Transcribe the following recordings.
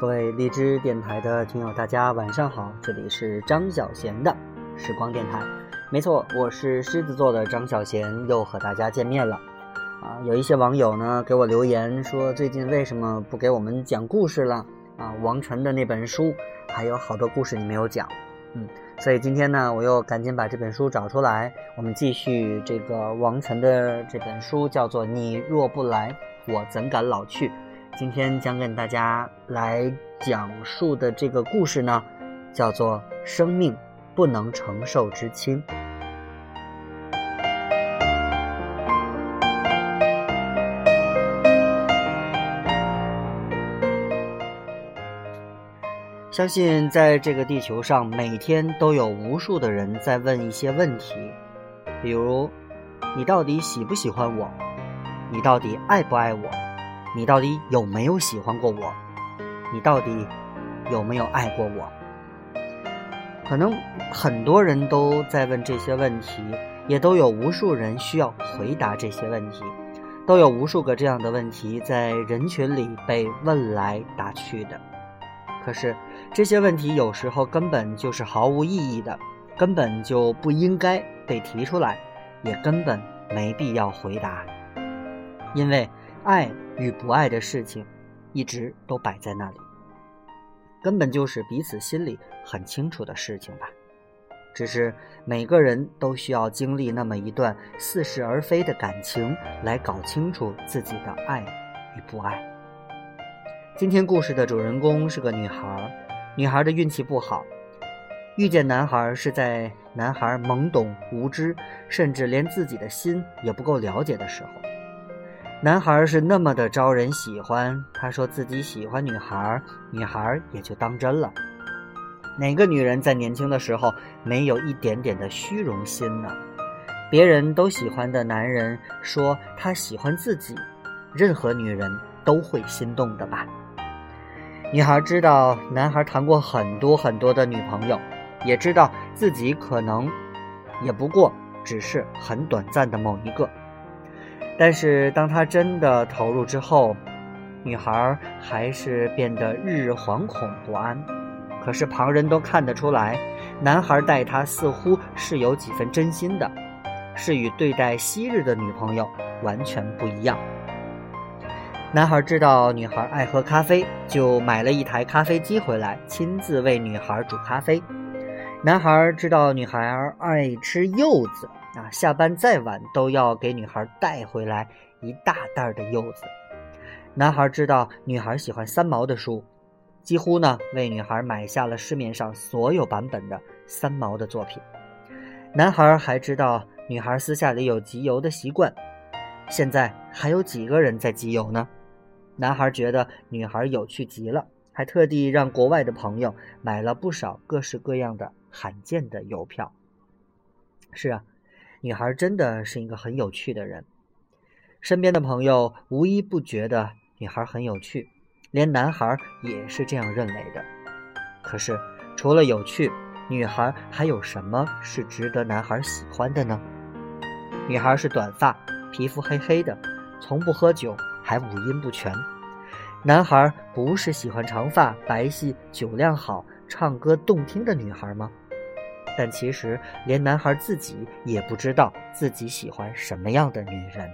各位荔枝电台的听友，大家晚上好，这里是张小贤的时光电台。没错，我是狮子座的张小贤，又和大家见面了。啊，有一些网友呢给我留言说，最近为什么不给我们讲故事了？啊，王晨的那本书还有好多故事你没有讲，嗯，所以今天呢，我又赶紧把这本书找出来，我们继续这个王晨的这本书，叫做《你若不来，我怎敢老去》。今天将跟大家来讲述的这个故事呢，叫做《生命不能承受之轻》。相信在这个地球上，每天都有无数的人在问一些问题，比如：你到底喜不喜欢我？你到底爱不爱我？你到底有没有喜欢过我？你到底有没有爱过我？可能很多人都在问这些问题，也都有无数人需要回答这些问题，都有无数个这样的问题在人群里被问来答去的。可是这些问题有时候根本就是毫无意义的，根本就不应该被提出来，也根本没必要回答，因为。爱与不爱的事情，一直都摆在那里，根本就是彼此心里很清楚的事情吧。只是每个人都需要经历那么一段似是而非的感情，来搞清楚自己的爱与不爱。今天故事的主人公是个女孩，女孩的运气不好，遇见男孩是在男孩懵懂无知，甚至连自己的心也不够了解的时候。男孩是那么的招人喜欢，他说自己喜欢女孩，女孩也就当真了。哪个女人在年轻的时候没有一点点的虚荣心呢？别人都喜欢的男人说他喜欢自己，任何女人都会心动的吧？女孩知道男孩谈过很多很多的女朋友，也知道自己可能也不过只是很短暂的某一个。但是，当他真的投入之后，女孩还是变得日日惶恐不安。可是旁人都看得出来，男孩待她似乎是有几分真心的，是与对待昔日的女朋友完全不一样。男孩知道女孩爱喝咖啡，就买了一台咖啡机回来，亲自为女孩煮咖啡。男孩知道女孩爱吃柚子。啊，下班再晚都要给女孩带回来一大袋的柚子。男孩知道女孩喜欢三毛的书，几乎呢为女孩买下了市面上所有版本的三毛的作品。男孩还知道女孩私下里有集邮的习惯，现在还有几个人在集邮呢？男孩觉得女孩有趣极了，还特地让国外的朋友买了不少各式各样的罕见的邮票。是啊。女孩真的是一个很有趣的人，身边的朋友无一不觉得女孩很有趣，连男孩也是这样认为的。可是，除了有趣，女孩还有什么是值得男孩喜欢的呢？女孩是短发，皮肤黑黑的，从不喝酒，还五音不全。男孩不是喜欢长发、白皙、酒量好、唱歌动听的女孩吗？但其实，连男孩自己也不知道自己喜欢什么样的女人。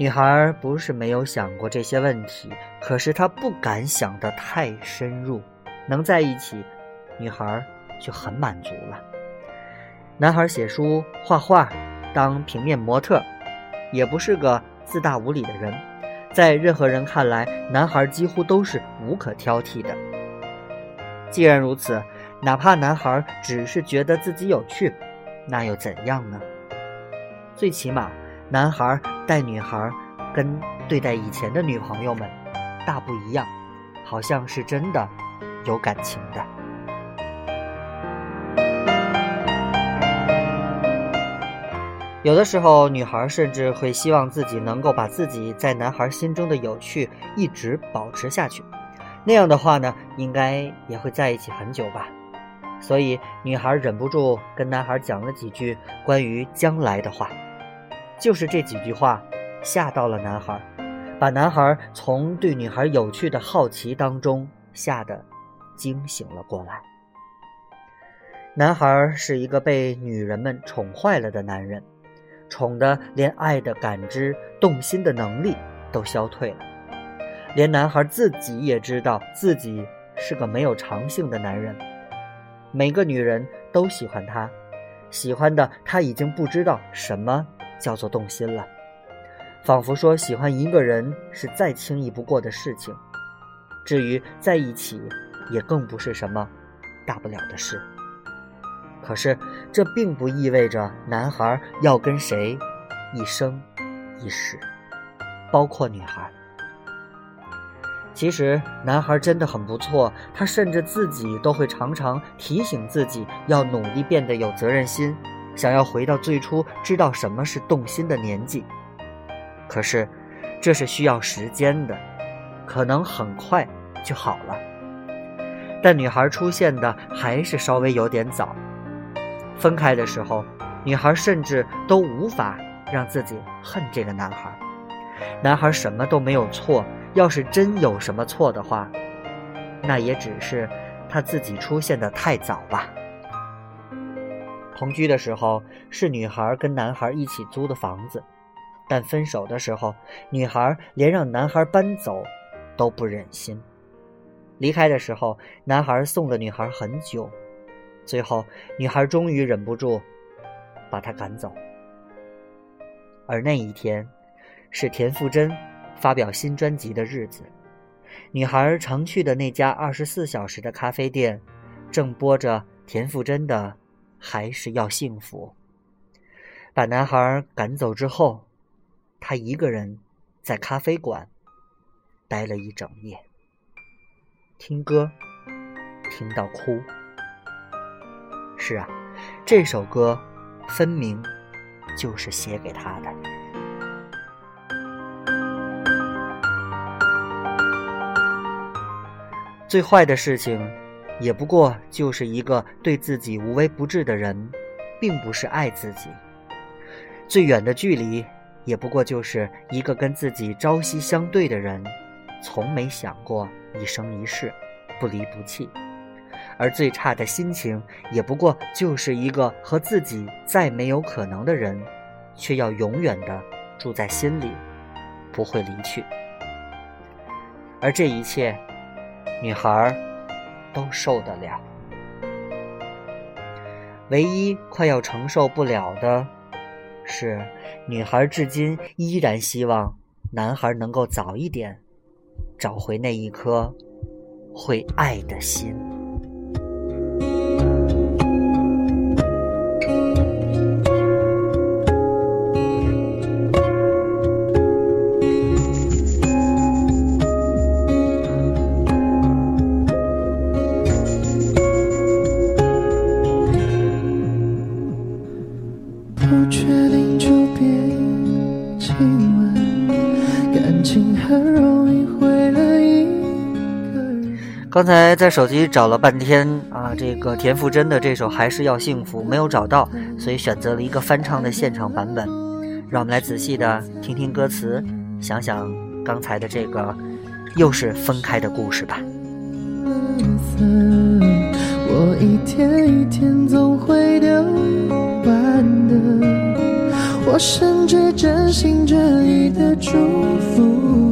女孩不是没有想过这些问题，可是她不敢想得太深入。能在一起，女孩就很满足了。男孩写书、画画、当平面模特，也不是个自大无礼的人。在任何人看来，男孩几乎都是无可挑剔的。既然如此。哪怕男孩只是觉得自己有趣，那又怎样呢？最起码，男孩待女孩跟对待以前的女朋友们大不一样，好像是真的有感情的。有的时候，女孩甚至会希望自己能够把自己在男孩心中的有趣一直保持下去，那样的话呢，应该也会在一起很久吧。所以，女孩忍不住跟男孩讲了几句关于将来的话，就是这几句话吓到了男孩，把男孩从对女孩有趣的好奇当中吓得惊醒了过来。男孩是一个被女人们宠坏了的男人，宠得连爱的感知、动心的能力都消退了。连男孩自己也知道自己是个没有长性的男人。每个女人都喜欢他，喜欢的他已经不知道什么叫做动心了，仿佛说喜欢一个人是再轻易不过的事情。至于在一起，也更不是什么大不了的事。可是，这并不意味着男孩要跟谁一生一世，包括女孩。其实，男孩真的很不错，他甚至自己都会常常提醒自己要努力变得有责任心，想要回到最初知道什么是动心的年纪。可是，这是需要时间的，可能很快就好了。但女孩出现的还是稍微有点早。分开的时候，女孩甚至都无法让自己恨这个男孩。男孩什么都没有错，要是真有什么错的话，那也只是他自己出现的太早吧。同居的时候是女孩跟男孩一起租的房子，但分手的时候，女孩连让男孩搬走都不忍心。离开的时候，男孩送了女孩很久。最后，女孩终于忍不住，把他赶走。而那一天，是田馥甄发表新专辑的日子。女孩常去的那家二十四小时的咖啡店，正播着田馥甄的《还是要幸福》。把男孩赶走之后，她一个人在咖啡馆待了一整夜，听歌，听到哭。是啊，这首歌分明就是写给他的。最坏的事情，也不过就是一个对自己无微不至的人，并不是爱自己；最远的距离，也不过就是一个跟自己朝夕相对的人，从没想过一生一世不离不弃。而最差的心情，也不过就是一个和自己再没有可能的人，却要永远的住在心里，不会离去。而这一切，女孩都受得了。唯一快要承受不了的，是女孩至今依然希望男孩能够早一点找回那一颗会爱的心。刚才在手机找了半天啊，这个田馥甄的这首还是要幸福没有找到，所以选择了一个翻唱的现场版本。让我们来仔细的听听歌词，想想刚才的这个又是分开的故事吧。我一天一天总会丢完的，我甚至真心真意的祝福。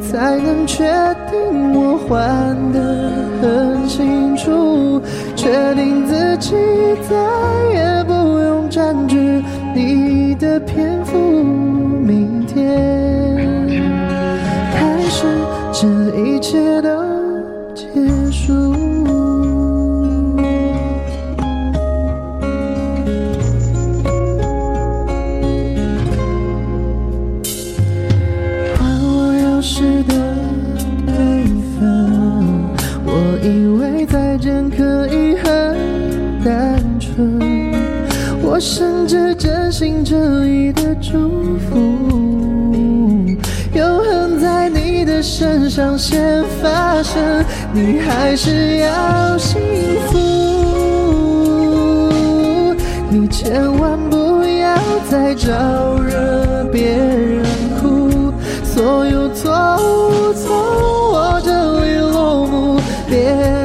才能确定我还得很清楚，确定自己再也不用占据祝福，永恒在你的身上先发生，你还是要幸福。你千万不要再招惹别人哭，所有错误从我这里落幕，别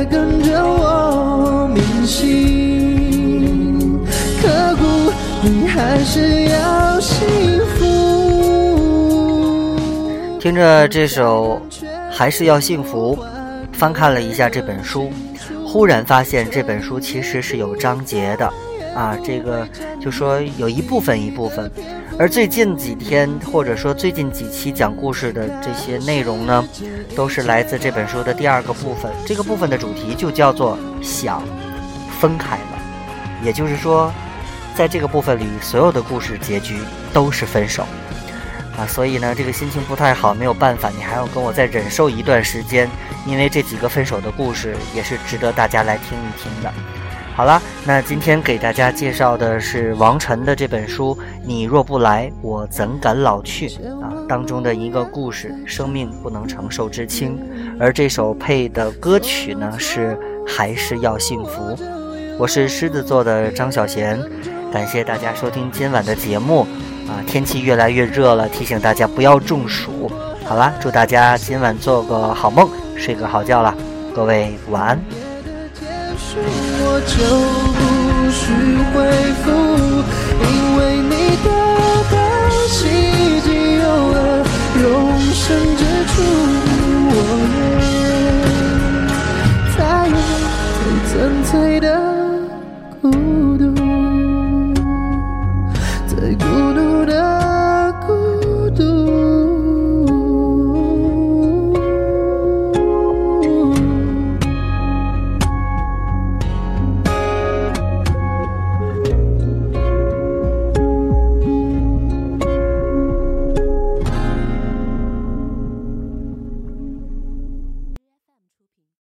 听着这首《还是要幸福》，翻看了一下这本书，忽然发现这本书其实是有章节的。啊，这个就说有一部分一部分，而最近几天或者说最近几期讲故事的这些内容呢，都是来自这本书的第二个部分。这个部分的主题就叫做“想分开了”，也就是说，在这个部分里，所有的故事结局都是分手。啊，所以呢，这个心情不太好，没有办法，你还要跟我再忍受一段时间，因为这几个分手的故事也是值得大家来听一听的。好了，那今天给大家介绍的是王晨的这本书《你若不来，我怎敢老去》啊当中的一个故事，生命不能承受之轻。而这首配的歌曲呢是还是要幸福。我是狮子座的张小贤，感谢大家收听今晚的节目啊，天气越来越热了，提醒大家不要中暑。好啦，祝大家今晚做个好梦，睡个好觉啦，各位晚安。纯粹的孤独，孤独。